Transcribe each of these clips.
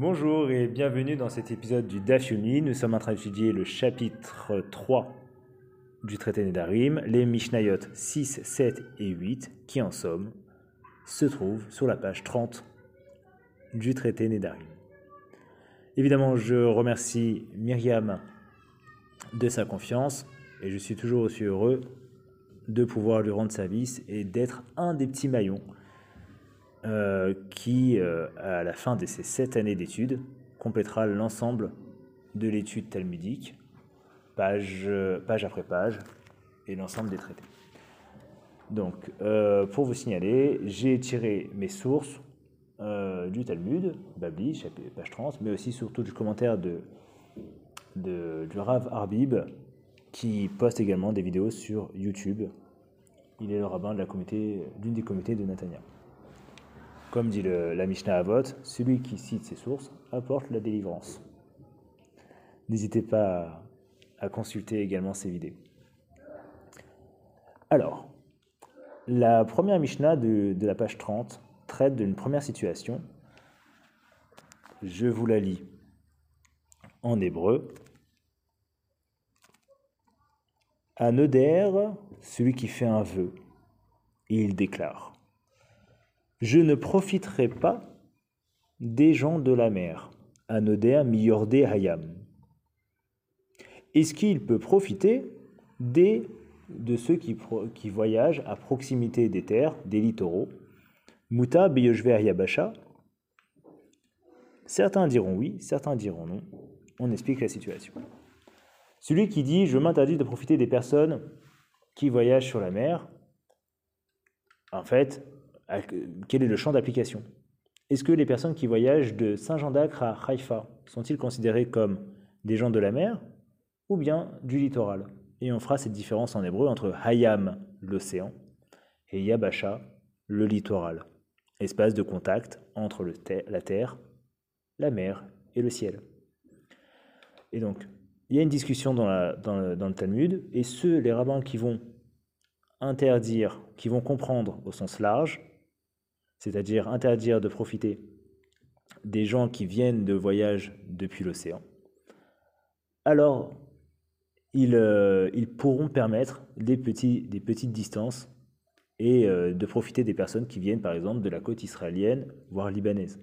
Bonjour et bienvenue dans cet épisode du Daf Yomi. Nous sommes en train d'étudier le chapitre 3 du traité Nedarim, les Mishnayot 6, 7 et 8, qui en somme se trouvent sur la page 30 du traité Nedarim. Évidemment, je remercie Myriam de sa confiance et je suis toujours aussi heureux de pouvoir lui rendre service et d'être un des petits maillons euh, qui, euh, à la fin de ces sept années d'études, complétera l'ensemble de l'étude talmudique, page, page après page, et l'ensemble des traités. Donc, euh, pour vous signaler, j'ai tiré mes sources du Talmud, Babli, page 30, mais aussi surtout du commentaire de, du Rav Arbib, qui poste également des vidéos sur YouTube. Il est le rabbin de d'une des comités de Natania. Comme dit la Mishnah Avot, celui qui cite ses sources apporte la délivrance. N'hésitez pas à consulter également ces vidéos. Alors, la première Mishnah de, la page 30 traite d'une première situation. Je vous la lis en hébreu. À Neuder, celui qui fait un vœu, il déclare Je ne profiterai pas des gens de la mer. À Neuder, Miyordé Hayam. Est-ce qu'il peut profiter des, de ceux qui, qui, voyagent à proximité des terres, des littoraux? Muta Beyoshver Yabasha Certains diront oui, certains diront non. On explique la situation. Celui qui dit Je m'interdis de profiter des personnes qui voyagent sur la mer, en fait, quel est le champ d'application? Est-ce que les personnes qui voyagent de Saint-Jean d'Acre à Haïfa sont-ils considérés comme des gens de la mer ou bien du littoral? Et on fera cette différence en hébreu entre Hayam, l'océan, et Yabasha, le littoral, espace de contact entre le la terre, la mer et le ciel. Et donc, il y a une discussion dans, le, Talmud, et ceux, les rabbins qui vont interdire, qui vont comprendre au sens large, c'est-à-dire interdire de profiter des gens qui viennent de voyage depuis l'océan, alors ils, euh, pourront permettre des, petites distances et euh, de profiter des personnes qui viennent par exemple de la côte israélienne, voire libanaise.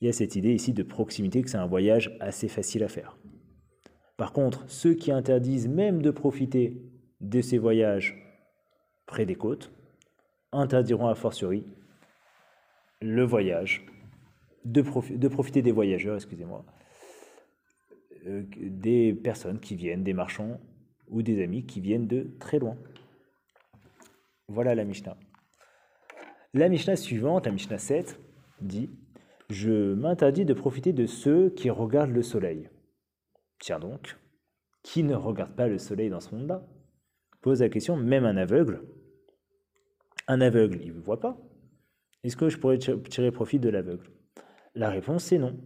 Il y a cette idée ici de proximité que c'est un voyage assez facile à faire. Par contre, ceux qui interdisent même de profiter de ces voyages près des côtes interdiront a fortiori le voyage, de, profiter des voyageurs, excusez-moi, euh, des personnes qui viennent, des marchands ou des amis qui viennent de très loin. Voilà la Mishnah. La Mishnah suivante, la Mishnah 7, dit Je m'interdis de profiter de ceux qui regardent le soleil. Tiens donc, qui ne regarde pas le soleil dans ce monde-là? Pose la question, même un aveugle, un aveugle, il ne voit pas. Est-ce que je pourrais tirer profit de l'aveugle? La réponse est non.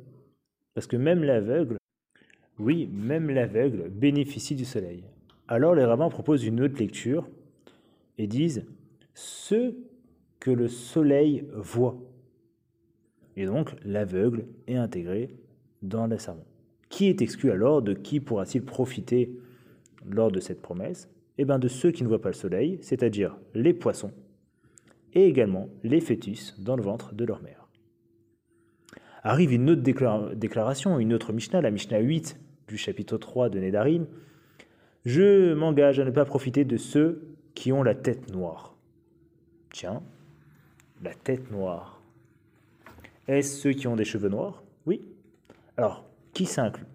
Parce que même l'aveugle, oui, même l'aveugle bénéficie du soleil. Alors les rabbins proposent une autre lecture et disent ce que le soleil voit. Et donc l'aveugle est intégré dans le sermon. Qui est exclu alors? De qui pourra-t-il profiter lors de cette promesse? Eh bien de ceux qui ne voient pas le soleil, c'est-à-dire les poissons, et également les fœtus dans le ventre de leur mère. Arrive une autre déclaration, une autre Mishnah, la Mishnah 8 du chapitre 3 de Nedarim. Je m'engage à ne pas profiter de ceux qui ont la tête noire. Tiens, la tête noire. Est-ce ceux qui ont des cheveux noirs? Oui. Alors, qui s'inclut?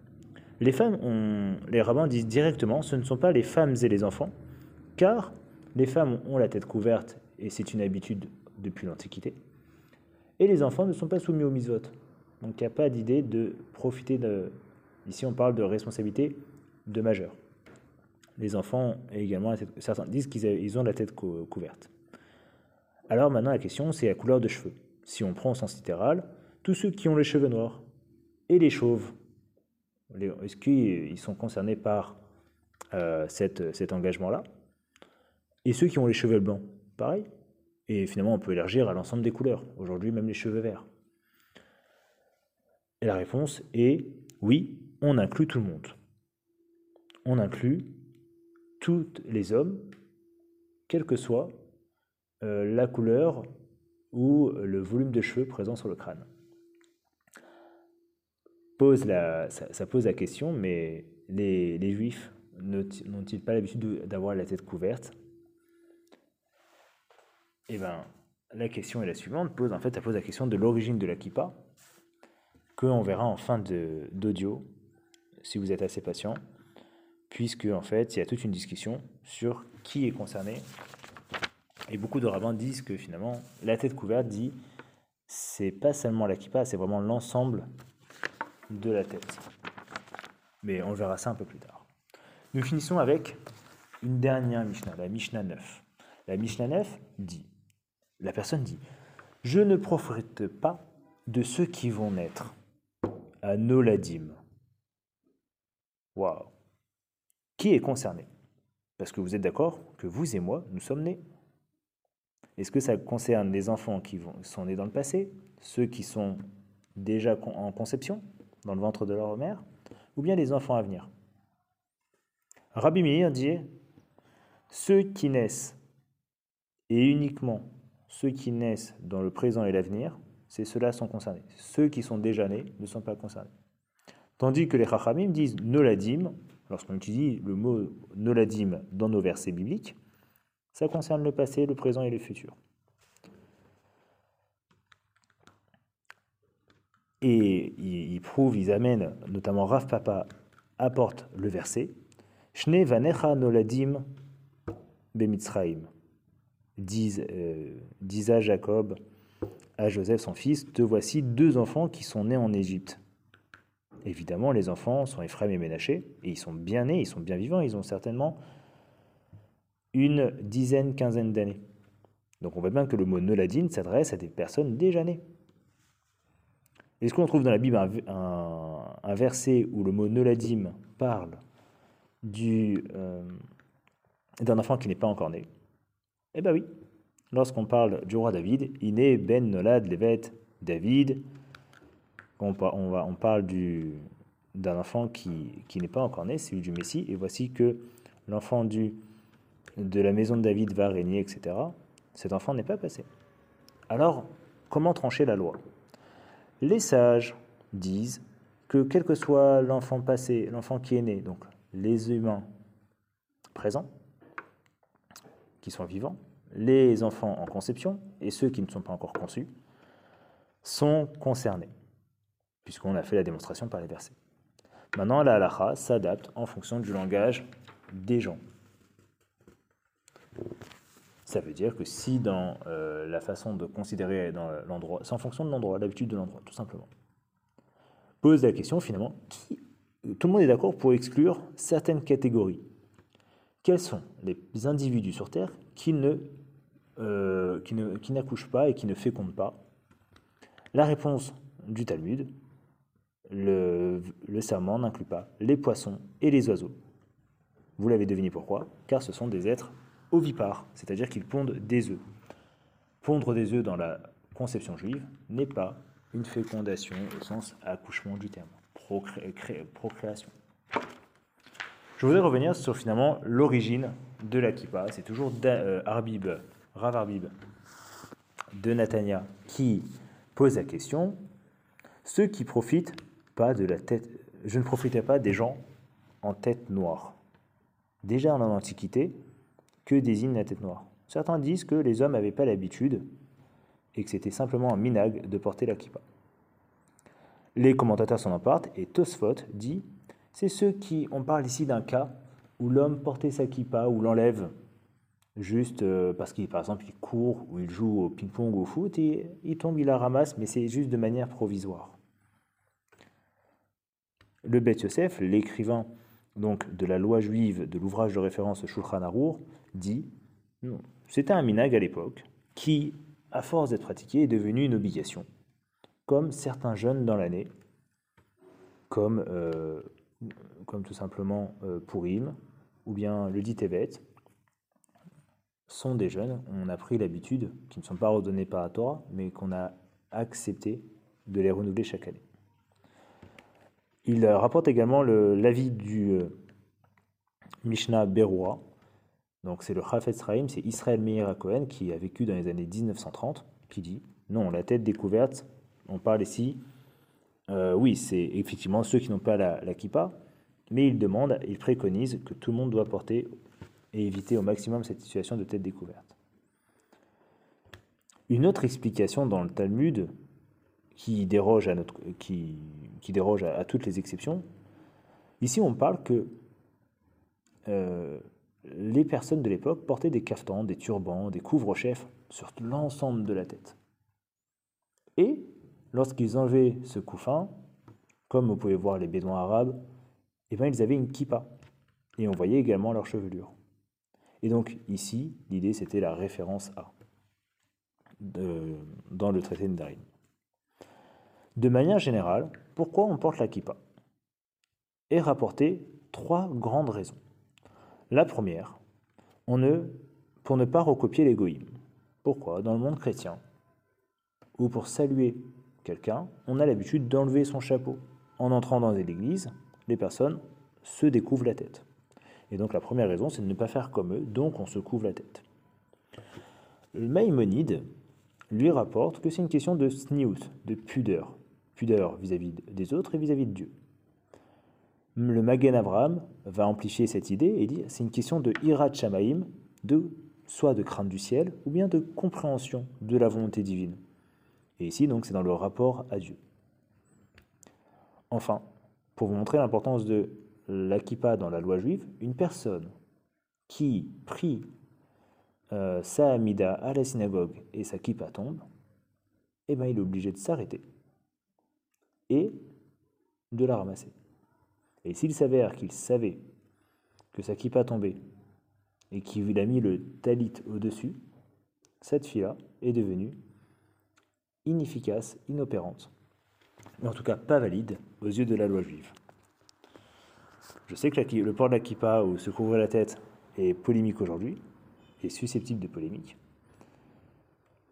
Les femmes, ont, les rabbins disent directement, ce ne sont pas les femmes et les enfants, car les femmes ont la tête couverte et c'est une habitude depuis l'Antiquité, et les enfants ne sont pas soumis au misvot. Donc il n'y a pas d'idée de profiter de... Ici on parle de responsabilité de majeur. Les enfants également, certains disent qu'ils ont la tête couverte. Alors maintenant la question c'est la couleur de cheveux. Si on prend au sens littéral, tous ceux qui ont les cheveux noirs et les chauves est-ce qu'ils sont concernés par euh, cet engagement-là? Et ceux qui ont les cheveux blancs, pareil. Et finalement, on peut élargir à l'ensemble des couleurs. Aujourd'hui, même les cheveux verts. Et la réponse est oui, on inclut tout le monde. On inclut tous les hommes, quelle que soit euh, la couleur ou le volume de cheveux présent sur le crâne. Pose la, ça, pose la question, mais les, les juifs n'ont-ils pas l'habitude d'avoir la tête couverte? Eh bien, la question est la suivante. Pose, en fait, ça pose la question de l'origine de la kippa, que on verra en fin d'audio, si vous êtes assez patient, puisque en fait, il y a toute une discussion sur qui est concerné. Et beaucoup de rabbins disent que finalement, la tête couverte dit, c'est pas seulement la kippa, c'est vraiment l'ensemble de la tête. Mais on verra ça un peu plus tard. Nous finissons avec une dernière Mishnah, la Mishnah 9. La Mishnah 9 dit, la personne dit, je ne profite pas de ceux qui vont naître à Noladim. Waouh Qui est concerné? Parce que vous êtes d'accord que vous et moi, nous sommes nés. Est-ce que ça concerne les enfants qui sont nés dans le passé, ceux qui sont déjà en conception, dans le ventre de leur mère, ou bien les enfants à venir? Rabbi Meir dit ceux qui naissent, et uniquement ceux qui naissent dans le présent et l'avenir, c'est ceux-là sont concernés. Ceux qui sont déjà nés ne sont pas concernés. Tandis que les Chachamim disent noladim, lorsqu'on utilise le mot noladim dans nos versets bibliques, ça concerne le passé, le présent et le futur. Et ils prouvent, ils amènent, notamment Rav Papa apporte le verset Shne vanecha noladim bemitzraim. Euh, Disa Jacob à Joseph son fils, te voici deux enfants qui sont nés en Égypte. Évidemment, les enfants sont Ephraim et Ménaché, et ils sont bien nés, ils sont bien vivants, ils ont certainement une dizaine, quinzaine d'années. Donc on voit bien que le mot Noladim s'adresse à des personnes déjà nées. Est-ce qu'on trouve dans la Bible un, verset où le mot Noladim parle euh, d'un enfant qui n'est pas encore né? Eh bien oui. Lorsqu'on parle du roi David, Iné ben Nolad Levet David, on, parle d'un enfant qui, n'est pas encore né, celui du Messie, et voici que l'enfant de la maison de David va régner, etc. Cet enfant n'est pas passé. Alors, comment trancher la loi? Les sages disent que quel que soit l'enfant passé, l'enfant qui est né, donc les humains présents, qui sont vivants, les enfants en conception et ceux qui ne sont pas encore conçus, sont concernés, puisqu'on a fait la démonstration par les versets. Maintenant, la halakha s'adapte en fonction du langage des gens. Ça veut dire que si dans euh, la façon de considérer dans l'endroit, c'est en fonction de l'endroit, l'habitude de l'endroit, tout simplement. Pose la question finalement, tout le monde est d'accord pour exclure certaines catégories. Quels sont les individus sur Terre euh, qui n'accouchent pas et qui ne fécondent pas La réponse du Talmud, le, le serment n'inclut pas les poissons et les oiseaux. Vous l'avez deviné pourquoi? Car ce sont des êtres ovipares, c'est-à-dire qu'ils pondent des œufs. Pondre des œufs dans la conception juive n'est pas une fécondation au sens accouchement du terme procréation. Je voudrais revenir sur finalement l'origine de la kippa. C'est toujours euh, Arbib, Rav Arbib de Natania qui pose la question ceux qui profitent pas de la tête, je ne profitais pas des gens en tête noire. Déjà en Antiquité, que désigne la tête noire? Certains disent que les hommes n'avaient pas l'habitude et que c'était simplement un minag de porter la kippa. Les commentateurs s'en empartent et Tosfot dit c'est ceux qui, on parle ici d'un cas où l'homme portait sa kippa ou l'enlève juste euh, parce qu'il, par exemple, il court ou il joue au ping-pong ou au foot et il tombe, il la ramasse, mais c'est juste de manière provisoire. Le Bet Yosef, l'écrivain donc de la loi juive de l'ouvrage de référence Shulchan Arour, dit non, c'était un minag à l'époque qui, à force d'être pratiqué, est devenu une obligation comme certains jeunes dans l'année, comme, euh, comme tout simplement euh, Pourim, ou bien le dit Tevet, sont des jeunes, on a pris l'habitude, qui ne sont pas redonnés par la Torah, mais qu'on a accepté de les renouveler chaque année. Il rapporte également l'avis du euh, Mishnah Beroua. Donc c'est le Chafetz Raim, c'est Israël Meir Cohen qui a vécu dans les années 1930, qui dit non, la tête découverte, on parle ici, euh, oui, c'est effectivement ceux qui n'ont pas la, la kippa, mais il demande, il préconise que tout le monde doit porter et éviter au maximum cette situation de tête découverte. Une autre explication dans le Talmud qui déroge à, notre, qui, qui déroge à, toutes les exceptions, ici on parle que euh, les personnes de l'époque portaient des caftans, des turbans, des couvre-chefs sur l'ensemble de la tête. Et lorsqu'ils enlevaient ce couffin, comme vous pouvez voir les bédouins arabes, eh bien, ils avaient une kippa. Et on voyait également leur chevelure. Et donc ici, l'idée c'était la référence à dans le traité de Darim. De manière générale, pourquoi on porte la kippa? Est rapporté trois grandes raisons. La première, on ne, pour ne pas recopier l'égoïme. Pourquoi? Dans le monde chrétien, ou pour saluer on a l'habitude d'enlever son chapeau. En entrant dans l'église, les personnes se découvrent la tête. Et donc la première raison, c'est de ne pas faire comme eux, donc on se couvre la tête. Le Maïmonide lui rapporte que c'est une question de sniout, de pudeur, pudeur vis-à-vis des autres et vis-à-vis de Dieu. Le Magen Abraham va amplifier cette idée et dire c'est une question de irat shamaim, de soit de crainte du ciel ou bien de compréhension de la volonté divine. Et ici donc c'est dans le rapport à Dieu. Enfin, pour vous montrer l'importance de l'Akipa dans la loi juive, une personne qui prie euh, sa Amida à la synagogue et sa kippa tombe, eh ben, il est obligé de s'arrêter et de la ramasser. Et s'il s'avère qu'il savait que sa kippa tombait et qu'il a mis le talit au-dessus, cette fille-là est devenue inefficace, inopérante, mais en tout cas pas valide aux yeux de la loi juive. Je sais que le port de la kippa ou se couvrir la tête est polémique aujourd'hui, est susceptible de polémique.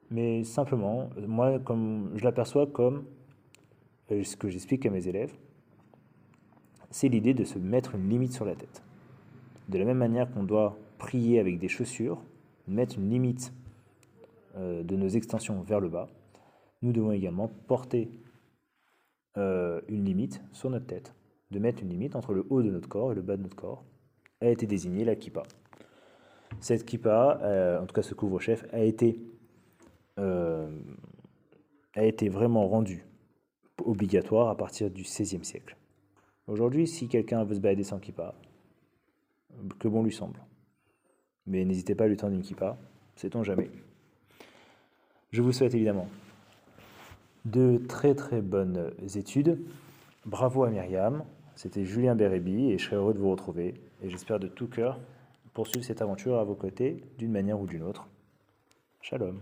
Mais simplement, moi, comme je l'aperçois comme euh, ce que j'explique à mes élèves, c'est l'idée de se mettre une limite sur la tête. De la même manière qu'on doit prier avec des chaussures, mettre une limite euh, de nos extensions vers le bas, nous devons également porter euh, une limite sur notre tête de mettre une limite entre le haut de notre corps et le bas de notre corps, a été désignée la kippa. Cette kippa, euh, en tout cas ce couvre-chef, a été, euh, vraiment rendu obligatoire à partir du XVIe siècle. Aujourd'hui, si quelqu'un veut se balader sans kippa, que bon lui semble. Mais n'hésitez pas à lui tendre une kippa, sait-on jamais. Je vous souhaite évidemment de très très bonnes études. Bravo à Myriam, c'était Julien Bérébi et je serais heureux de vous retrouver. Et j'espère de tout cœur poursuivre cette aventure à vos côtés d'une manière ou d'une autre. Shalom.